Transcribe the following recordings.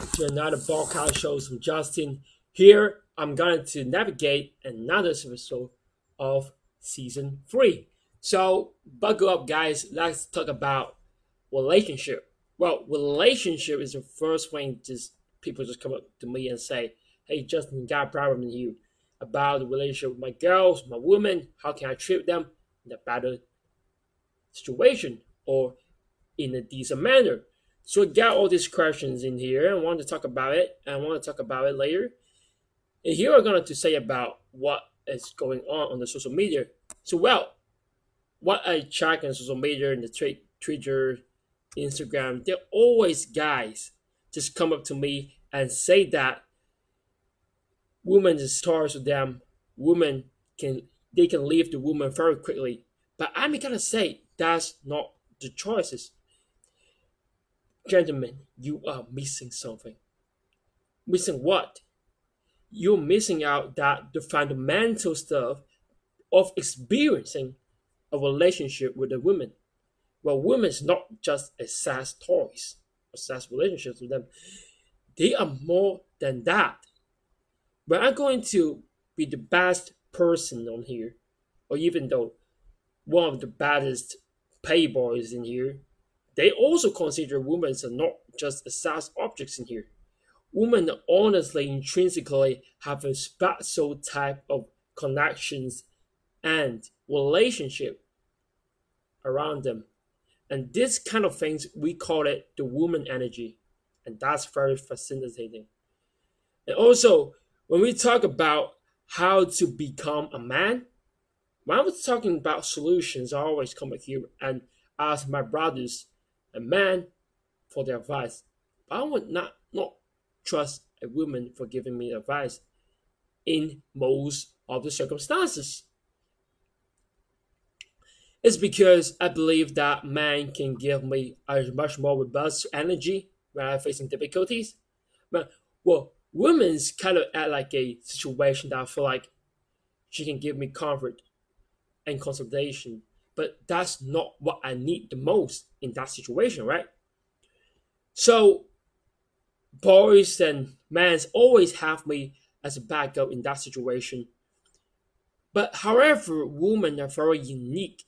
back to another podcast show from Justin. Here, I'm going to navigate another episode of season three. So, buckle up, guys. Let's talk about relationship. Well, relationship is the first thing just people just come up to me and say, "Hey, Justin, got a problem with you about the relationship with my girls, my women. How can I treat them in a better situation or in a decent manner?" So I got all these questions in here. I want to talk about it. I want to talk about it later. And here I'm going to say about what is going on on the social media. So well, what I check on social media and the tra- Twitter, Instagram, they're always guys just come up to me and say that women is stars with them. Women can they can leave the woman very quickly. But I'm gonna say that's not the choices. Gentlemen, you are missing something. Missing what? You're missing out that the fundamental stuff of experiencing a relationship with a woman. Well, women's not just a sex toys or sex relationships with them. They are more than that. But I'm going to be the best person on here, or even though one of the baddest playboys in here, they also consider women as not just sex objects in here. Women honestly intrinsically have a special type of connections and relationship around them. And this kind of things we call it the woman energy. And that's very fascinating. And also, when we talk about how to become a man, when I was talking about solutions, I always come here and ask my brothers a man for their advice. But I would not not trust a woman for giving me advice in most of the circumstances. It's because I believe that man can give me a much more robust energy when I'm facing difficulties. But well, women's kind of at like a situation that I feel like she can give me comfort and consolation but that's not what I need the most in that situation, right? So, boys and men always have me as a backup in that situation. But however, women are very unique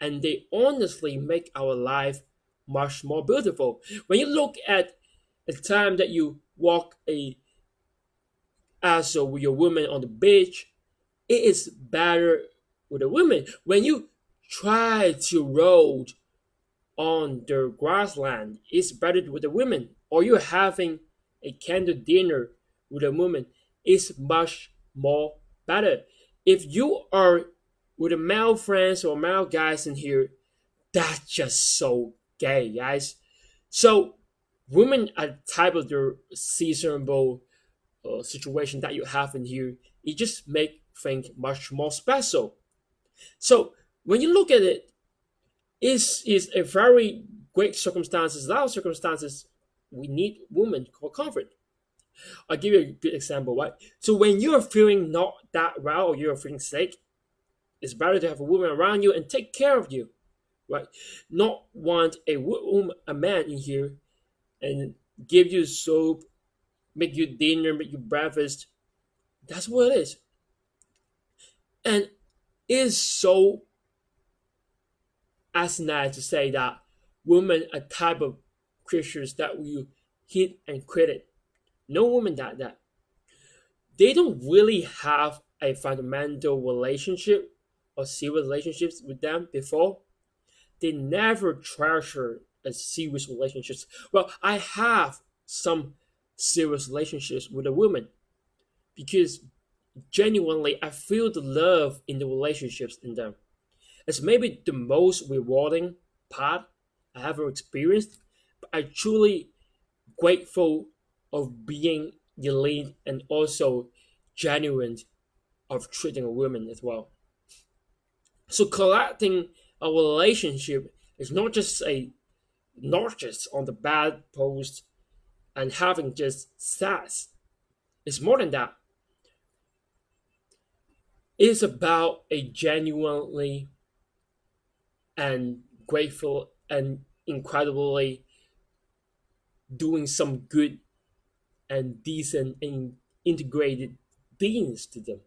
and they honestly make our life much more beautiful. When you look at the time that you walk a as with your woman on the beach, it is better with a woman. When you try to roll on the grassland is better with a woman, or you're having a candle dinner with a woman is much more better. If you are with a male friends or male guys in here, that's just so gay, guys. So women are type of the seasonable uh, situation that you have in here. It just make things much more special. So when you look at it, is is a very great circumstances. A lot of circumstances we need women for comfort. I'll give you a good example, right? So when you're feeling not that well or you're feeling sick, it's better to have a woman around you and take care of you, right? Not want a woman, a man in here and give you soap, make you dinner, make you breakfast. That's what it is. And it is so asinine to say that women are type of creatures that will hit and quit it. No woman that that. They don't really have a fundamental relationship or serious relationships with them before. They never treasure a serious relationships. Well, I have some serious relationships with a woman because genuinely I feel the love in the relationships in them. It's maybe the most rewarding part I ever experienced. But I truly grateful of being the lead and also genuine of treating a woman as well. So collecting a relationship is not just a not just on the bad post and having just sex. It's more than that. It's about a genuinely and grateful and incredibly doing some good and decent and integrated things to them.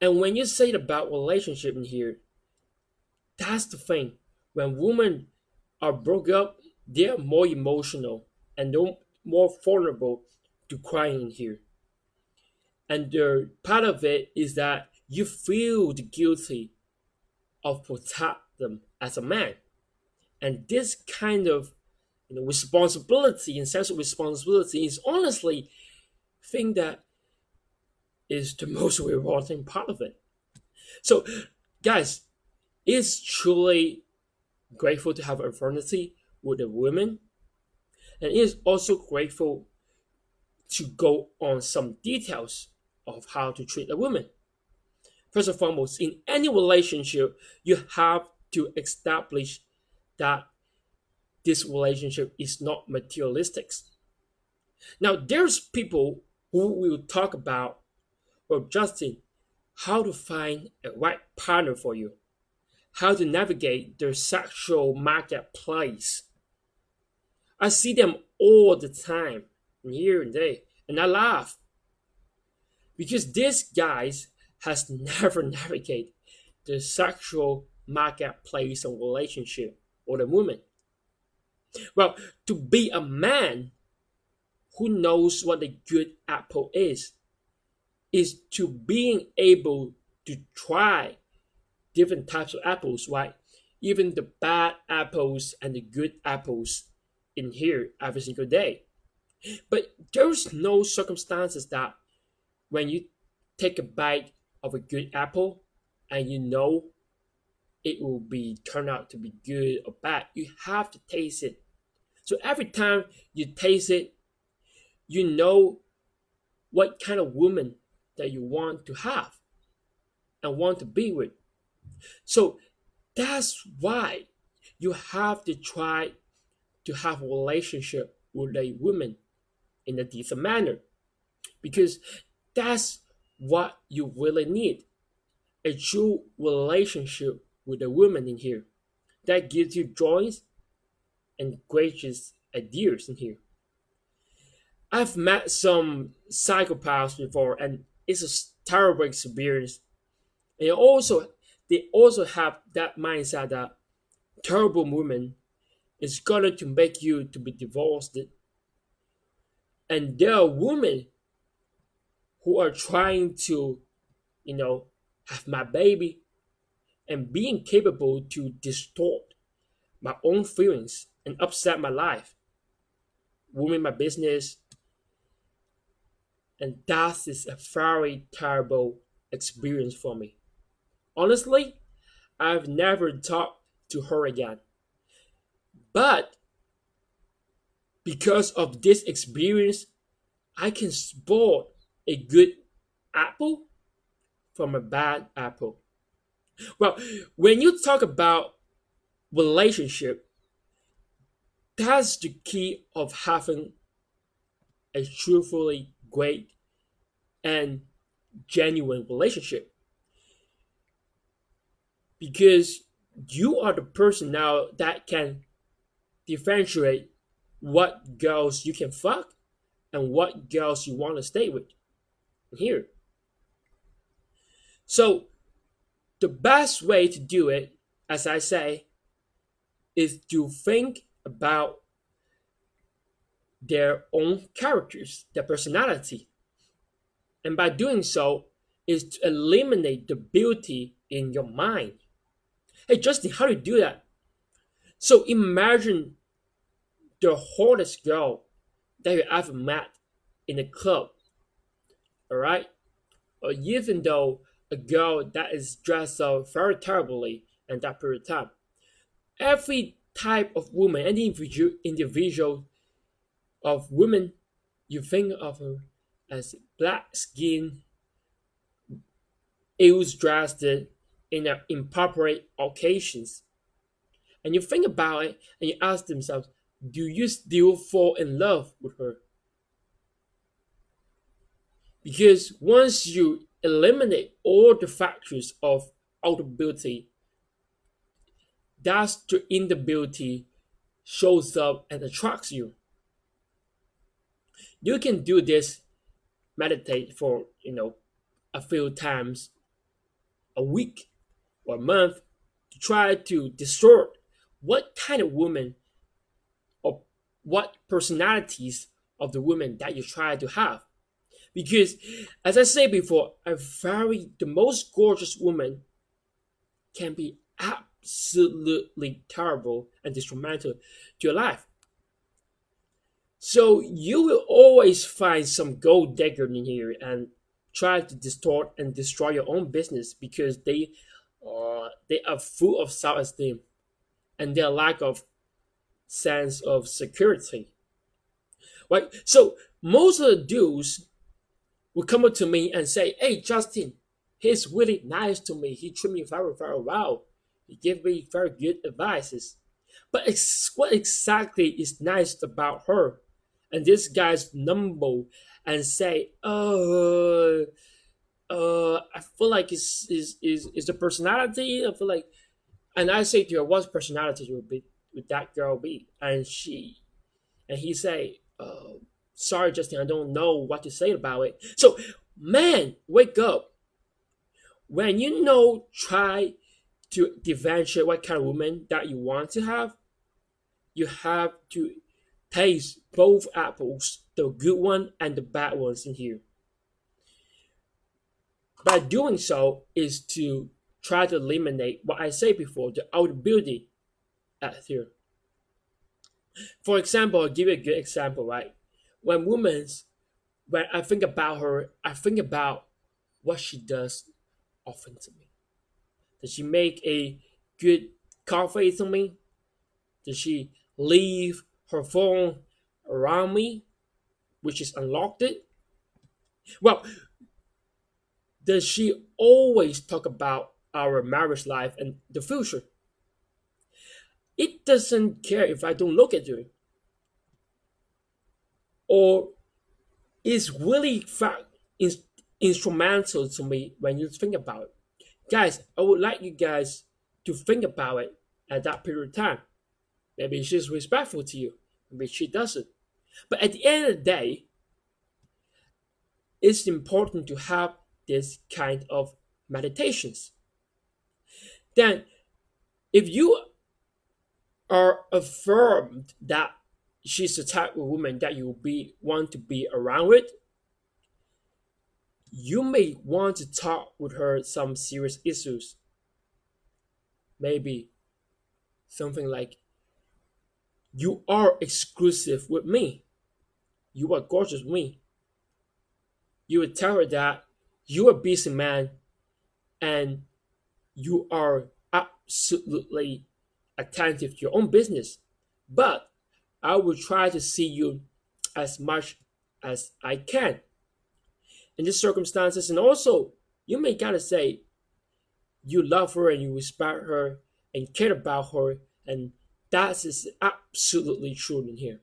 And when you say about relationship in here, that's the thing. When women are broke up, they're more emotional and more vulnerable to crying here. And the part of it is that you feel guilty of protect them as a man. And this kind of you know, responsibility and sense of responsibility is honestly thing that is the most rewarding part of it. So, guys, it's truly grateful to have a fraternity with the women, and it is also grateful to go on some details of how to treat a woman. First and foremost, in any relationship, you have to establish that this relationship is not materialistic. Now, there's people who will talk about well, Justin how to find a right partner for you, how to navigate the sexual marketplace. I see them all the time, here and there, and I laugh because these guys has never navigated the sexual marketplace and relationship or the woman. Well, to be a man who knows what a good apple is, is to being able to try different types of apples, right? Even the bad apples and the good apples in here every single day. But there's no circumstances that when you take a bite of a good apple and you know it will be turn out to be good or bad, you have to taste it. So every time you taste it, you know what kind of woman that you want to have and want to be with. So that's why you have to try to have a relationship with a woman in a decent manner because that's what you really need a true relationship with a woman in here that gives you joys and gracious ideas in here. I've met some psychopaths before, and it's a terrible experience. And also, they also have that mindset that terrible woman is going to make you to be divorced. And there are women who are trying to, you know, have my baby and being capable to distort my own feelings and upset my life, ruin my business, and that is a very terrible experience for me. Honestly, I've never talked to her again. But because of this experience, I can spot a good apple from a bad apple. Well, when you talk about relationship, that's the key of having a truthfully great and genuine relationship. Because you are the person now that can differentiate what girls you can fuck and what girls you want to stay with. Here. So, the best way to do it, as I say, is to think about their own characters, their personality. And by doing so, is to eliminate the beauty in your mind. Hey, Justin, how do you do that? So imagine the hottest girl that you ever met in a club, all right? Or even though a girl that is dressed up very terribly in that period of time. Every type of woman, any individual, individual of women, you think of her as black skin, ill dressed in inappropriate occasions. And you think about it and you ask themselves, do you still fall in love with her? Because once you eliminate all the factors of outability, that's the inability shows up and attracts you. You can do this, meditate for you know a few times a week or a month to try to distort what kind of woman or what personalities of the woman that you try to have. Because as I said before, a very the most gorgeous woman can be absolutely terrible and detrimental to your life. So you will always find some gold digger in here and try to distort and destroy your own business because they they are full of self-esteem and their lack of sense of security. Right? So most of the dudes will come up to me and say, Hey Justin, he's really nice to me. He treated me very, very well. He gave me very good advices. But what exactly is nice about her? And this guy's number and say, "Oh, uh, I feel like it's is is is the personality." I feel like, and I say to her, "What personality would be would that girl be?" And she, and he say, oh, "Sorry, Justin, I don't know what to say about it." So, man, wake up. When you know, try to differentiate what kind of woman that you want to have. You have to taste both apples, the good one and the bad ones in here. By doing so is to try to eliminate what I said before, the old beauty at here. For example, I'll give you a good example, right? When women's when I think about her, I think about what she does often to me. Does she make a good coffee to me? Does she leave her phone around me, which is unlocked it? Well, does she always talk about our marriage life and the future? It doesn't care if I don't look at her. Or is really is instrumental to me when you think about it. Guys, I would like you guys to think about it at that period of time. Maybe she's respectful to you. Maybe she doesn't. But at the end of the day, it's important to have this kind of meditations. Then, if you are affirmed that she's the type of woman that you be want to be around with, you may want to talk with her some serious issues. Maybe something like you are exclusive with me. You are gorgeous with me. You would tell her that you are a busy man and you are absolutely attentive to your own business. But I will try to see you as much as I can in these circumstances. And also, you may gotta say you love her and you respect her and care about her and that is absolutely true in here.